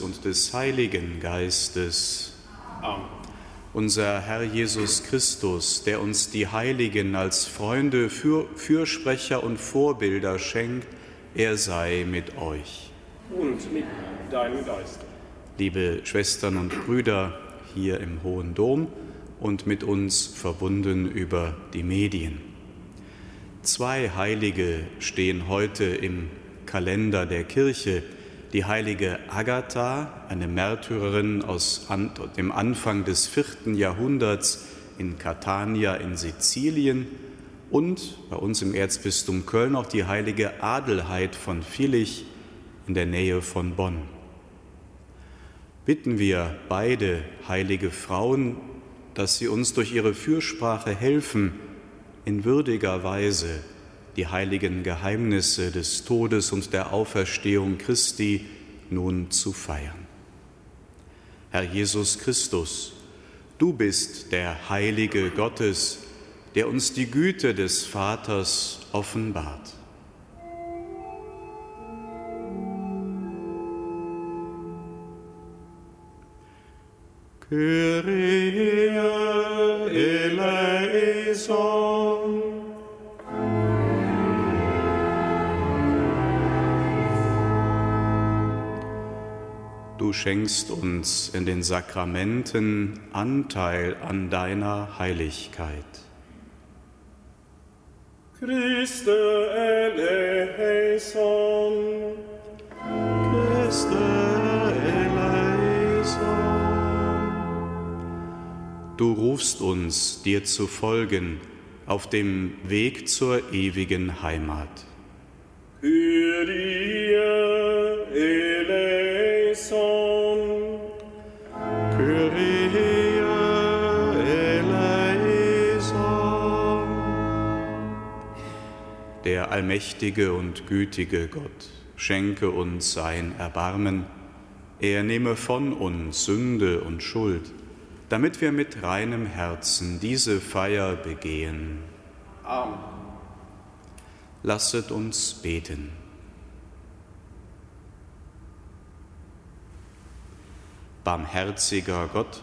und des Heiligen Geistes. Amen. Unser Herr Jesus Christus, der uns die Heiligen als Freunde, Für Fürsprecher und Vorbilder schenkt, er sei mit euch. Und mit deinem Geist. Liebe Schwestern und Brüder hier im Hohen Dom und mit uns verbunden über die Medien. Zwei Heilige stehen heute im Kalender der Kirche die heilige Agatha, eine Märtyrerin aus dem Anfang des vierten Jahrhunderts in Catania in Sizilien und bei uns im Erzbistum Köln auch die heilige Adelheid von Vilich in der Nähe von Bonn. Bitten wir beide heilige Frauen, dass sie uns durch ihre Fürsprache helfen, in würdiger Weise die heiligen Geheimnisse des Todes und der Auferstehung Christi nun zu feiern. Herr Jesus Christus, du bist der Heilige Gottes, der uns die Güte des Vaters offenbart. Kyrie eleison. Du schenkst uns in den Sakramenten Anteil an deiner Heiligkeit. Christe eleison. Christe eleison. Du rufst uns, dir zu folgen, auf dem Weg zur ewigen Heimat. Kyrie eleison. Der allmächtige und gütige Gott schenke uns sein Erbarmen. Er nehme von uns Sünde und Schuld, damit wir mit reinem Herzen diese Feier begehen. Amen. Lasset uns beten. Barmherziger Gott,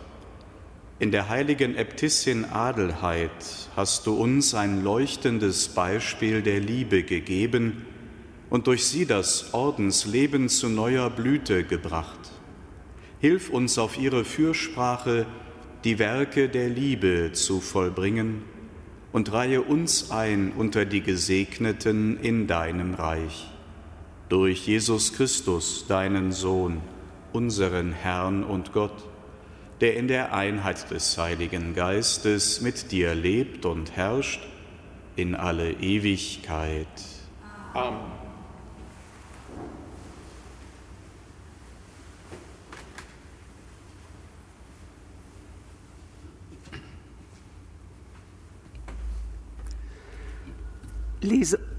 in der heiligen Äbtissin Adelheid hast du uns ein leuchtendes Beispiel der Liebe gegeben und durch sie das Ordensleben zu neuer Blüte gebracht. Hilf uns auf ihre Fürsprache, die Werke der Liebe zu vollbringen und reihe uns ein unter die Gesegneten in deinem Reich. Durch Jesus Christus, deinen Sohn, unseren Herrn und Gott, der in der Einheit des Heiligen Geistes mit dir lebt und herrscht in alle Ewigkeit. Amen.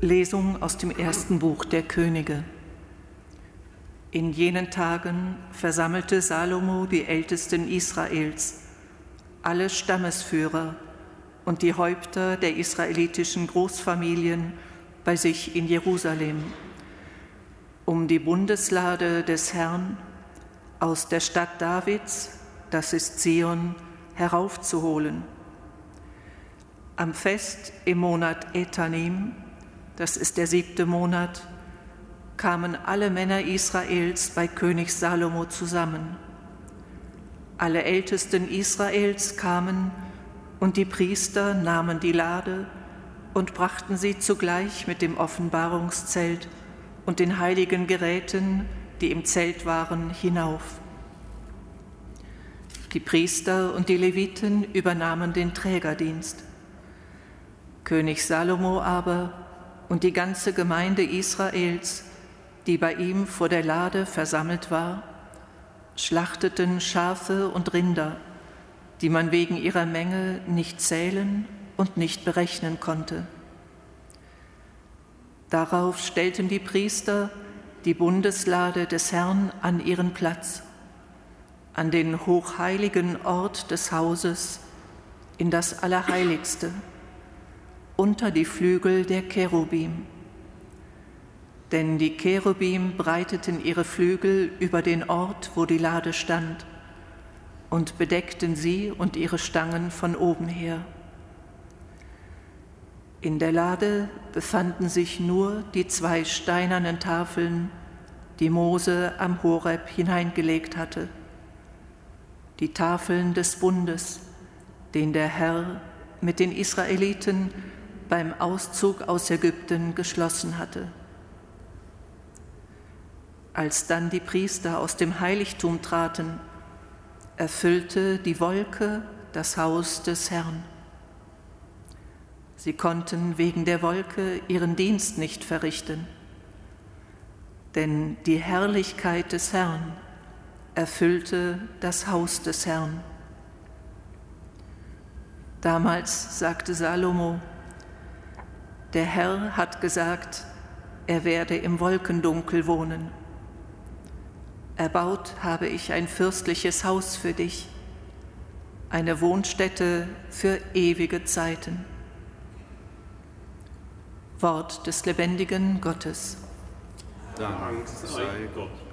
Lesung aus dem ersten Buch der Könige. In jenen Tagen versammelte Salomo die Ältesten Israels, alle Stammesführer und die Häupter der israelitischen Großfamilien bei sich in Jerusalem, um die Bundeslade des Herrn aus der Stadt Davids, das ist Zion, heraufzuholen. Am Fest im Monat Etanim, das ist der siebte Monat, kamen alle Männer Israels bei König Salomo zusammen. Alle Ältesten Israels kamen und die Priester nahmen die Lade und brachten sie zugleich mit dem Offenbarungszelt und den heiligen Geräten, die im Zelt waren, hinauf. Die Priester und die Leviten übernahmen den Trägerdienst. König Salomo aber und die ganze Gemeinde Israels, die bei ihm vor der Lade versammelt war, schlachteten Schafe und Rinder, die man wegen ihrer Menge nicht zählen und nicht berechnen konnte. Darauf stellten die Priester die Bundeslade des Herrn an ihren Platz, an den hochheiligen Ort des Hauses, in das Allerheiligste unter die Flügel der Cherubim. Denn die Cherubim breiteten ihre Flügel über den Ort, wo die Lade stand, und bedeckten sie und ihre Stangen von oben her. In der Lade befanden sich nur die zwei steinernen Tafeln, die Mose am Horeb hineingelegt hatte, die Tafeln des Bundes, den der Herr mit den Israeliten beim Auszug aus Ägypten geschlossen hatte. Als dann die Priester aus dem Heiligtum traten, erfüllte die Wolke das Haus des Herrn. Sie konnten wegen der Wolke ihren Dienst nicht verrichten, denn die Herrlichkeit des Herrn erfüllte das Haus des Herrn. Damals sagte Salomo, der Herr hat gesagt, er werde im Wolkendunkel wohnen. Erbaut habe ich ein fürstliches Haus für dich, eine Wohnstätte für ewige Zeiten. Wort des lebendigen Gottes. Dank sei Gott.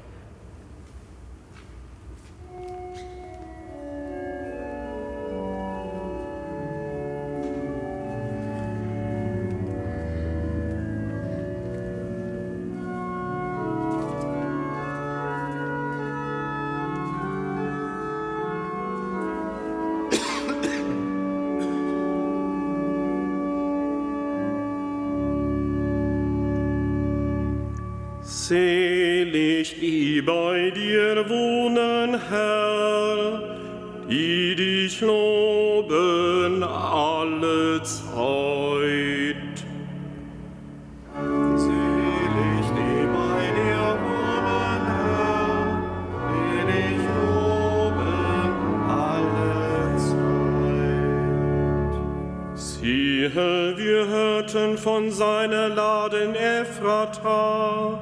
Seiner Laden Ephrata,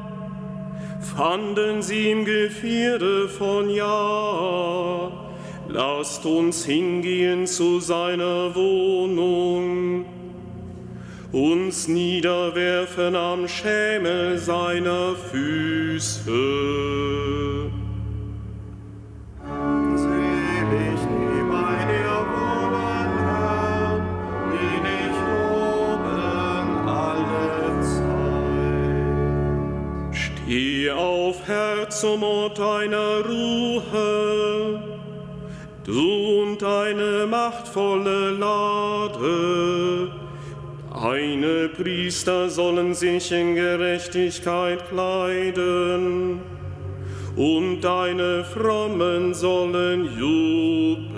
fanden sie im Gevierde von Jahr. Lasst uns hingehen zu seiner Wohnung, uns niederwerfen am Schemel seiner Füße. Herr, zum Ort deiner Ruhe, du und deine machtvolle Lade. Deine Priester sollen sich in Gerechtigkeit kleiden, und deine Frommen sollen jubeln.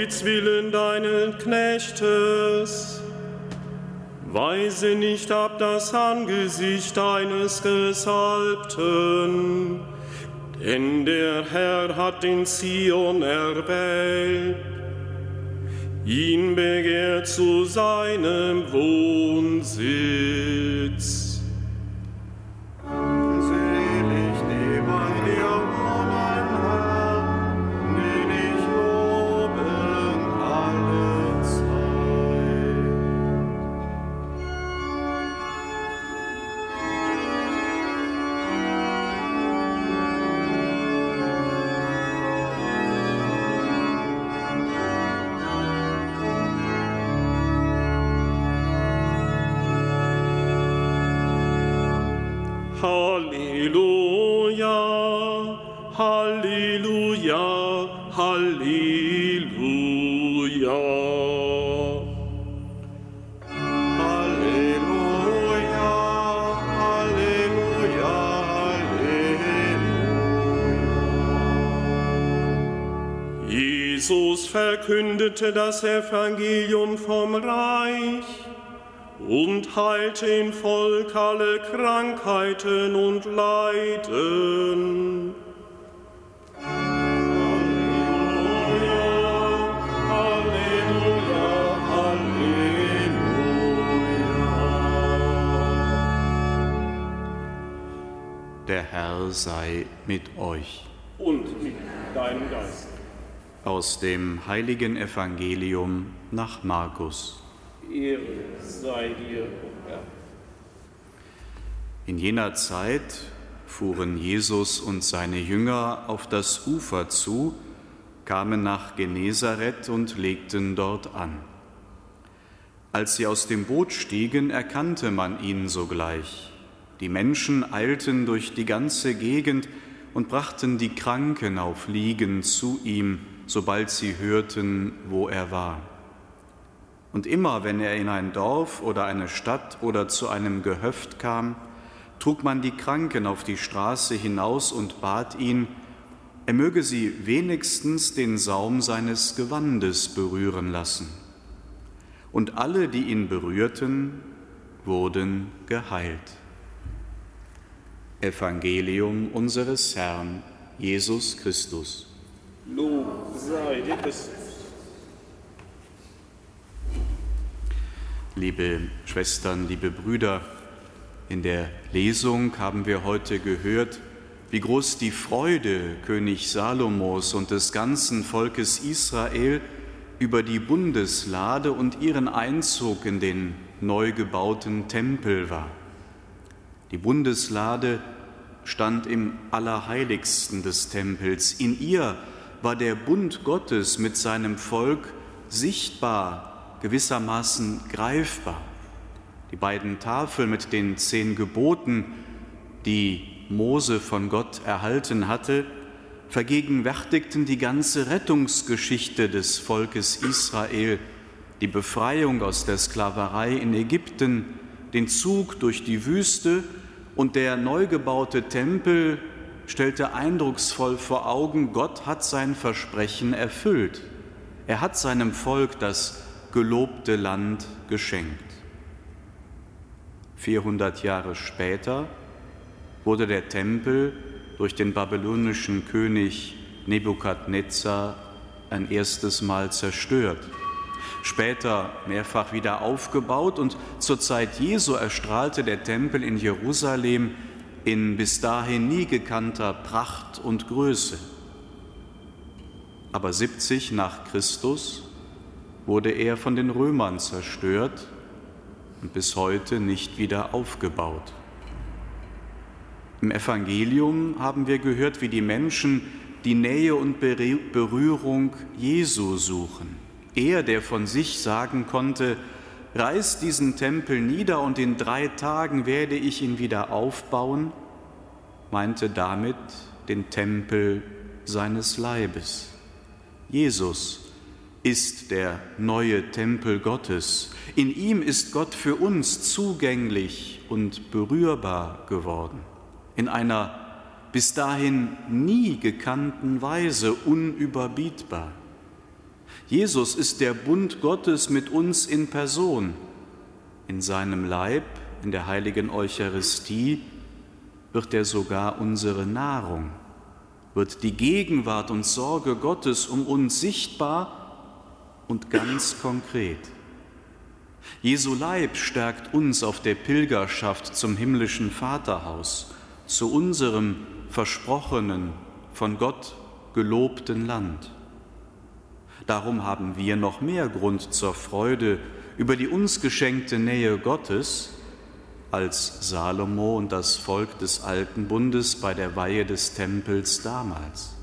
Davids willen deinen Knechtes, weise nicht ab das Angesicht deines Gesalbten, denn der Herr hat in Zion erwählt, ihn begehrt zu seinem Wohnsitz. Verkündete das Evangelium vom Reich und heilte im Volk alle Krankheiten und Leiden. Halleluja, Halleluja, Halleluja. Der Herr sei mit euch. Und mit deinem Geist. Aus dem heiligen Evangelium nach Markus. Ehre sei dir, Herr. In jener Zeit fuhren Jesus und seine Jünger auf das Ufer zu, kamen nach Genezareth und legten dort an. Als sie aus dem Boot stiegen, erkannte man ihn sogleich. Die Menschen eilten durch die ganze Gegend und brachten die Kranken auf Liegen zu ihm, sobald sie hörten, wo er war. Und immer, wenn er in ein Dorf oder eine Stadt oder zu einem Gehöft kam, trug man die Kranken auf die Straße hinaus und bat ihn, er möge sie wenigstens den Saum seines Gewandes berühren lassen. Und alle, die ihn berührten, wurden geheilt. Evangelium unseres Herrn Jesus Christus. Liebe Schwestern, liebe Brüder, in der Lesung haben wir heute gehört, wie groß die Freude König Salomos und des ganzen Volkes Israel über die Bundeslade und ihren Einzug in den neu gebauten Tempel war. Die Bundeslade stand im Allerheiligsten des Tempels. In ihr war der Bund Gottes mit seinem Volk sichtbar, gewissermaßen greifbar. Die beiden Tafeln mit den zehn Geboten, die Mose von Gott erhalten hatte, vergegenwärtigten die ganze Rettungsgeschichte des Volkes Israel, die Befreiung aus der Sklaverei in Ägypten, den Zug durch die Wüste und der neu gebaute Tempel stellte eindrucksvoll vor Augen, Gott hat sein Versprechen erfüllt. Er hat seinem Volk das gelobte Land geschenkt. 400 Jahre später wurde der Tempel durch den babylonischen König Nebukadnezar ein erstes Mal zerstört später mehrfach wieder aufgebaut und zur Zeit Jesu erstrahlte der Tempel in Jerusalem in bis dahin nie gekannter Pracht und Größe. Aber 70 nach Christus wurde er von den Römern zerstört und bis heute nicht wieder aufgebaut. Im Evangelium haben wir gehört, wie die Menschen die Nähe und Berührung Jesu suchen. Er, der von sich sagen konnte, reiß diesen Tempel nieder und in drei Tagen werde ich ihn wieder aufbauen, meinte damit den Tempel seines Leibes. Jesus ist der neue Tempel Gottes. In ihm ist Gott für uns zugänglich und berührbar geworden. In einer bis dahin nie gekannten Weise unüberbietbar. Jesus ist der Bund Gottes mit uns in Person. In seinem Leib, in der heiligen Eucharistie, wird er sogar unsere Nahrung, wird die Gegenwart und Sorge Gottes um uns sichtbar und ganz konkret. Jesu Leib stärkt uns auf der Pilgerschaft zum himmlischen Vaterhaus, zu unserem versprochenen, von Gott gelobten Land. Darum haben wir noch mehr Grund zur Freude über die uns geschenkte Nähe Gottes, als Salomo und das Volk des alten Bundes bei der Weihe des Tempels damals.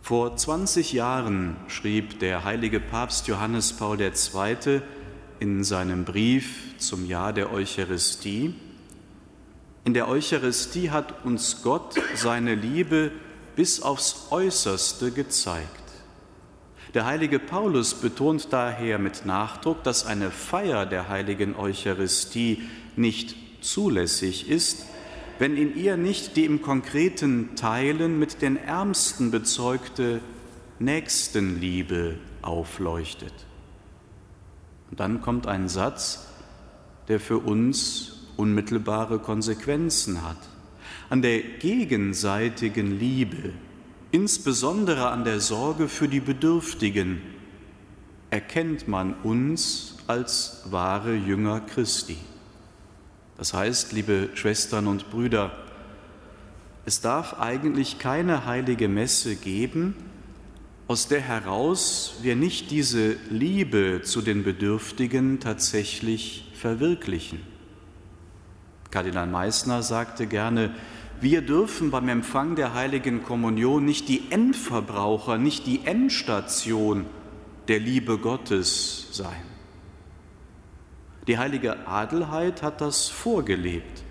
Vor 20 Jahren schrieb der heilige Papst Johannes Paul II. in seinem Brief zum Jahr der Eucharistie, in der Eucharistie hat uns Gott seine Liebe bis aufs äußerste gezeigt. Der heilige Paulus betont daher mit Nachdruck, dass eine Feier der heiligen Eucharistie nicht zulässig ist, wenn in ihr nicht die im konkreten Teilen mit den Ärmsten bezeugte Nächstenliebe aufleuchtet. Und dann kommt ein Satz, der für uns unmittelbare Konsequenzen hat. An der gegenseitigen Liebe insbesondere an der Sorge für die Bedürftigen, erkennt man uns als wahre Jünger Christi. Das heißt, liebe Schwestern und Brüder, es darf eigentlich keine heilige Messe geben, aus der heraus wir nicht diese Liebe zu den Bedürftigen tatsächlich verwirklichen. Kardinal Meissner sagte gerne, wir dürfen beim Empfang der heiligen Kommunion nicht die Endverbraucher, nicht die Endstation der Liebe Gottes sein. Die heilige Adelheid hat das vorgelebt.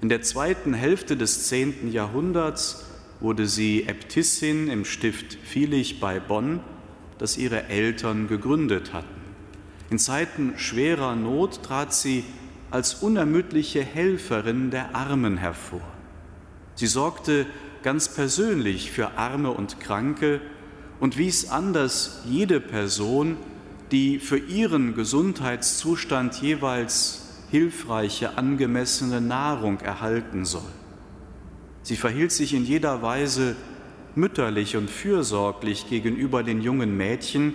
In der zweiten Hälfte des zehnten Jahrhunderts wurde sie Äbtissin im Stift Vilich bei Bonn, das ihre Eltern gegründet hatten. In Zeiten schwerer Not trat sie als unermüdliche Helferin der Armen hervor. Sie sorgte ganz persönlich für Arme und Kranke und wies an, dass jede Person, die für ihren Gesundheitszustand jeweils hilfreiche, angemessene Nahrung erhalten soll. Sie verhielt sich in jeder Weise mütterlich und fürsorglich gegenüber den jungen Mädchen,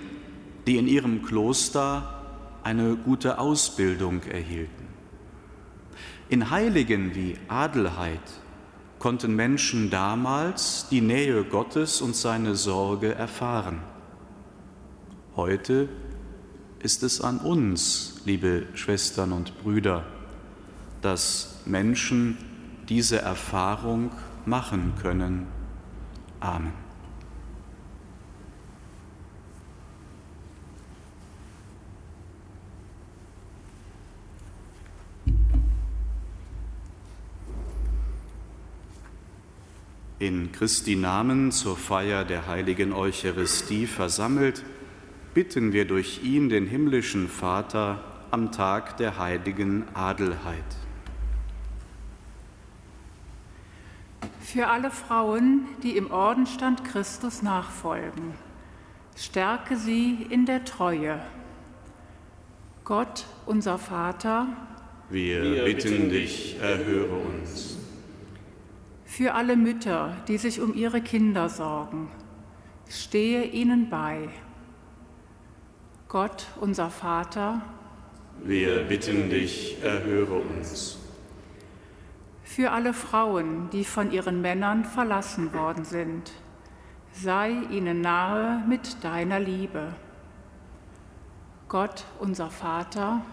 die in ihrem Kloster eine gute Ausbildung erhielten. In Heiligen wie Adelheid konnten Menschen damals die Nähe Gottes und seine Sorge erfahren. Heute ist es an uns, liebe Schwestern und Brüder, dass Menschen diese Erfahrung machen können. Amen. In Christi Namen zur Feier der heiligen Eucharistie versammelt, bitten wir durch ihn den himmlischen Vater am Tag der heiligen Adelheid. Für alle Frauen, die im Ordenstand Christus nachfolgen, stärke sie in der Treue. Gott, unser Vater, wir, wir bitten dich, erhöre uns für alle Mütter, die sich um ihre Kinder sorgen. Stehe ihnen bei. Gott, unser Vater, wir bitten dich, erhöre uns. Für alle Frauen, die von ihren Männern verlassen worden sind, sei ihnen nahe mit deiner Liebe. Gott, unser Vater,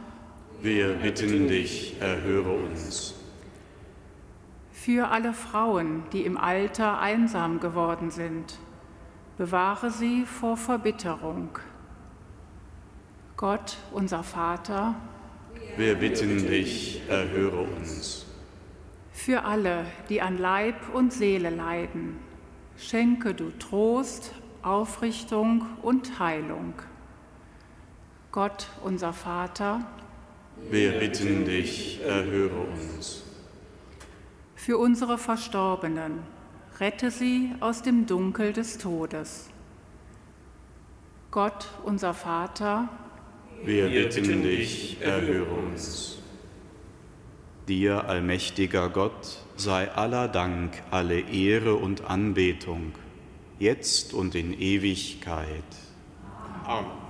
wir bitten dich, erhöre uns für alle Frauen, die im Alter einsam geworden sind. Bewahre sie vor Verbitterung. Gott, unser Vater, wir bitten dich, erhöre uns. Für alle, die an Leib und Seele leiden, schenke du Trost, Aufrichtung und Heilung. Gott, unser Vater, wir bitten dich, erhöre uns für unsere Verstorbenen, rette sie aus dem Dunkel des Todes. Gott, unser Vater, wir bitten dich, erhöre uns. Dir, allmächtiger Gott, sei aller Dank, alle Ehre und Anbetung, jetzt und in Ewigkeit. Amen.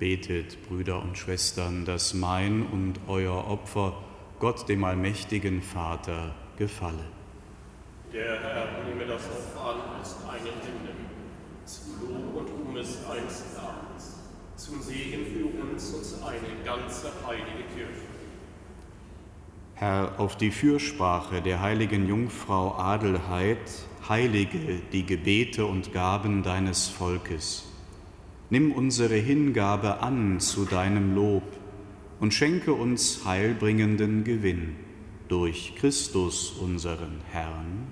Betet, Brüder und Schwestern, dass mein und euer Opfer Gott, dem allmächtigen Vater, gefalle. Der Herr nehme das Opfer an aus deinen Händen, zum Lob und um es eines Namens, zum Segen für uns und zu eine ganze heilige Kirche. Herr, auf die Fürsprache der heiligen Jungfrau Adelheid heilige die Gebete und Gaben deines Volkes. Nimm unsere Hingabe an zu deinem Lob und schenke uns heilbringenden Gewinn durch Christus unseren Herrn.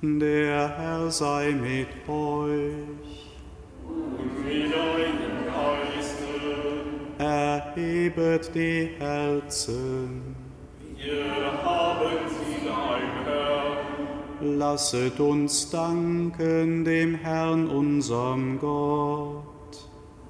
Der Herr sei mit euch. Und mit deinem Geiste, Erhebet die Herzen. wir haben sie. Lasset uns danken dem Herrn unserem Gott.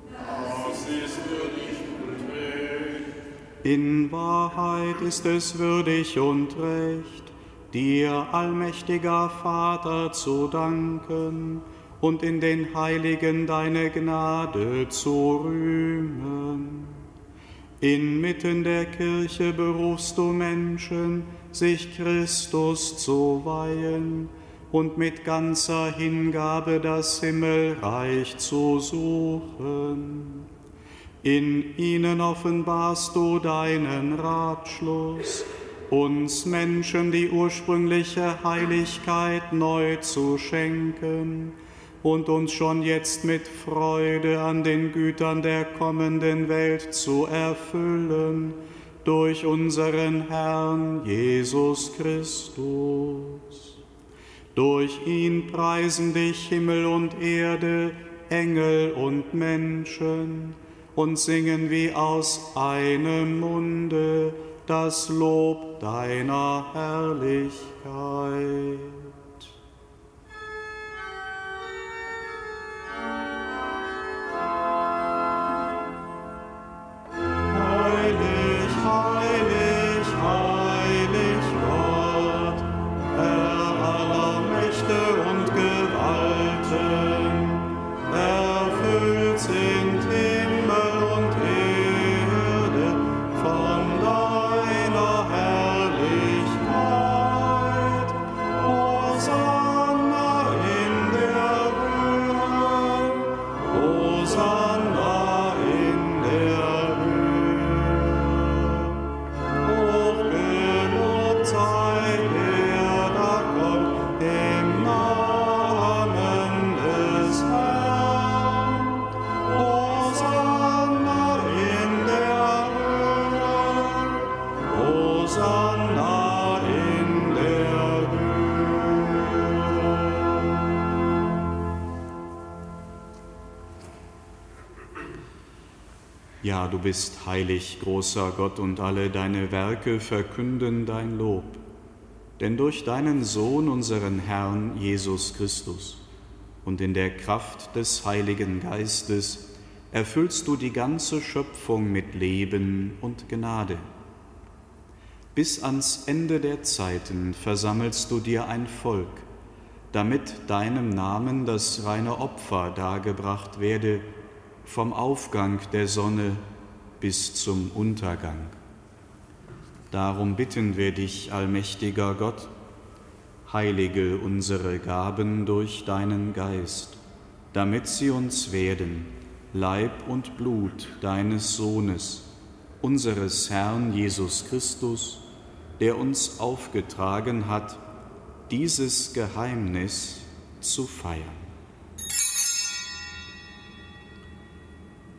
Das ist würdig und recht. In Wahrheit ist es würdig und recht, dir, allmächtiger Vater, zu danken und in den Heiligen deine Gnade zu rühmen. Inmitten der Kirche berufst du Menschen, sich Christus zu weihen und mit ganzer Hingabe das Himmelreich zu suchen. In ihnen offenbarst du deinen Ratschluss, uns Menschen die ursprüngliche Heiligkeit neu zu schenken und uns schon jetzt mit Freude an den Gütern der kommenden Welt zu erfüllen durch unseren Herrn Jesus Christus. Durch ihn preisen dich Himmel und Erde, Engel und Menschen und singen wie aus einem Munde das Lob deiner Herrlichkeit. Ja, du bist heilig, großer Gott, und alle deine Werke verkünden dein Lob. Denn durch deinen Sohn, unseren Herrn Jesus Christus, und in der Kraft des Heiligen Geistes erfüllst du die ganze Schöpfung mit Leben und Gnade. Bis ans Ende der Zeiten versammelst du dir ein Volk, damit deinem Namen das reine Opfer dargebracht werde, vom Aufgang der Sonne bis zum Untergang. Darum bitten wir dich, allmächtiger Gott, heilige unsere Gaben durch deinen Geist, damit sie uns werden, Leib und Blut deines Sohnes, unseres Herrn Jesus Christus, der uns aufgetragen hat, dieses Geheimnis zu feiern.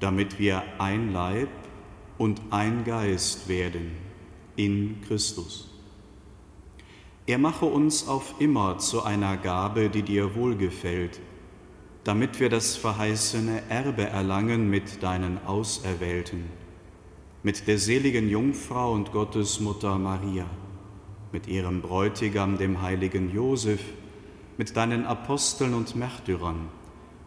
damit wir ein Leib und ein Geist werden in Christus. Er mache uns auf immer zu einer Gabe, die dir wohlgefällt, damit wir das verheißene Erbe erlangen mit deinen Auserwählten, mit der seligen Jungfrau und Gottesmutter Maria, mit ihrem Bräutigam, dem heiligen Josef, mit deinen Aposteln und Märtyrern,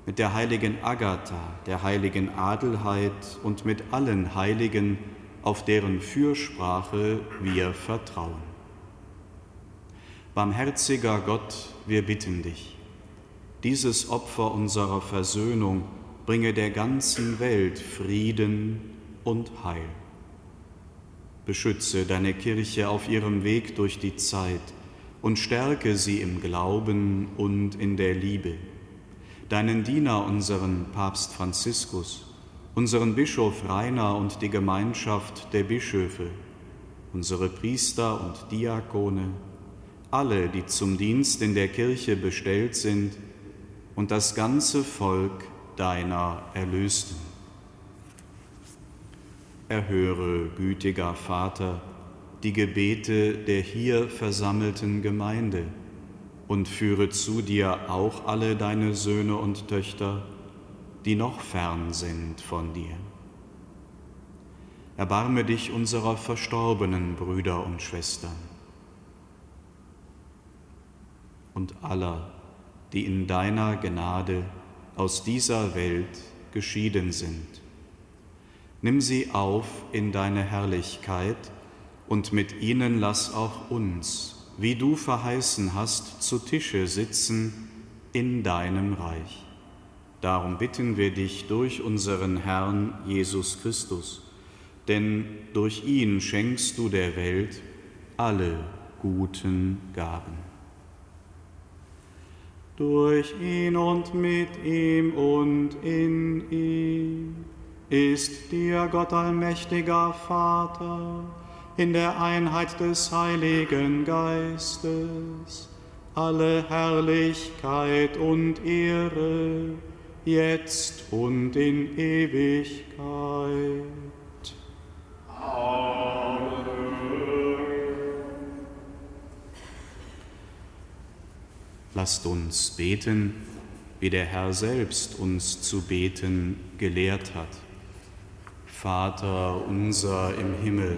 mit der heiligen Agatha, der heiligen Adelheid und mit allen Heiligen, auf deren Fürsprache wir vertrauen. Barmherziger Gott, wir bitten dich, dieses Opfer unserer Versöhnung bringe der ganzen Welt Frieden und Heil. Beschütze deine Kirche auf ihrem Weg durch die Zeit und stärke sie im Glauben und in der Liebe deinen Diener, unseren Papst Franziskus, unseren Bischof Rainer und die Gemeinschaft der Bischöfe, unsere Priester und Diakone, alle, die zum Dienst in der Kirche bestellt sind, und das ganze Volk deiner Erlösten. Erhöre, gütiger Vater, die Gebete der hier versammelten Gemeinde und führe zu dir auch alle deine Söhne und Töchter, die noch fern sind von dir. Erbarme dich unserer verstorbenen Brüder und Schwestern und aller, die in deiner Gnade aus dieser Welt geschieden sind. Nimm sie auf in deine Herrlichkeit und mit ihnen lass auch uns wie du verheißen hast, zu Tische sitzen in deinem Reich. Darum bitten wir dich durch unseren Herrn Jesus Christus, denn durch ihn schenkst du der Welt alle guten Gaben. Durch ihn und mit ihm und in ihm ist dir Gott allmächtiger Vater, in der Einheit des Heiligen Geistes, alle Herrlichkeit und Ehre, jetzt und in Ewigkeit. Amen. Lasst uns beten, wie der Herr selbst uns zu beten gelehrt hat. Vater unser im Himmel,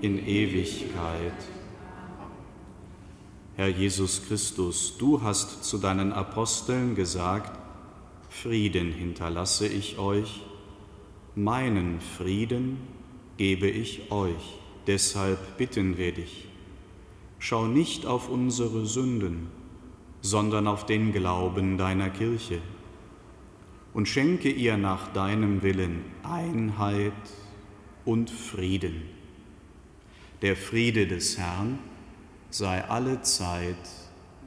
in Ewigkeit. Herr Jesus Christus, du hast zu deinen Aposteln gesagt, Frieden hinterlasse ich euch, meinen Frieden gebe ich euch, deshalb bitten wir dich. Schau nicht auf unsere Sünden, sondern auf den Glauben deiner Kirche und schenke ihr nach deinem Willen Einheit und Frieden. Der Friede des Herrn sei alle Zeit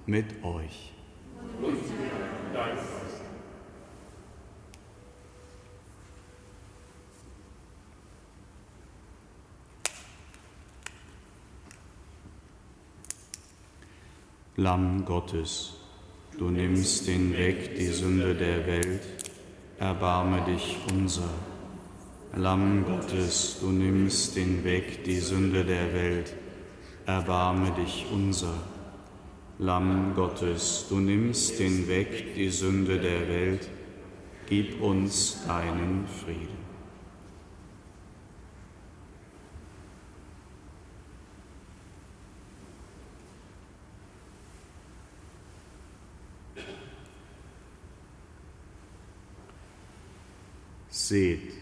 mit euch. Lamm Gottes, du nimmst hinweg die Sünde der Welt, erbarme dich unser. Lamm Gottes, du nimmst hinweg die Sünde der Welt, erbarme dich unser. Lamm Gottes, du nimmst hinweg die Sünde der Welt, gib uns deinen Frieden. Seht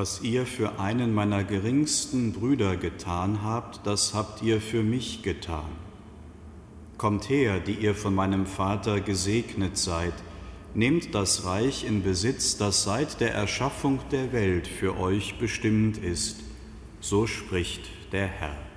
Was ihr für einen meiner geringsten Brüder getan habt, das habt ihr für mich getan. Kommt her, die ihr von meinem Vater gesegnet seid, nehmt das Reich in Besitz, das seit der Erschaffung der Welt für euch bestimmt ist. So spricht der Herr.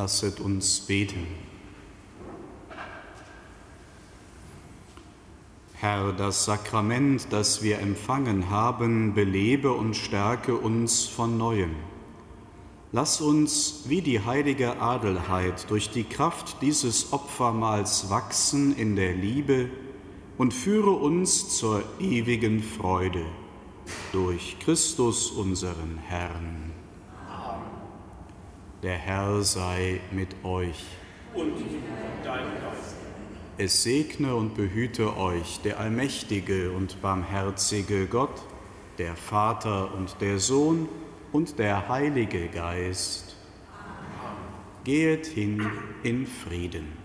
Lasset uns beten. Herr, das Sakrament, das wir empfangen haben, belebe und stärke uns von neuem. Lass uns wie die heilige Adelheid durch die Kraft dieses Opfermahls wachsen in der Liebe und führe uns zur ewigen Freude durch Christus unseren Herrn. Der Herr sei mit euch. Und mit deinem Geist. Es segne und behüte euch der allmächtige und barmherzige Gott, der Vater und der Sohn und der Heilige Geist. Gehet hin in Frieden.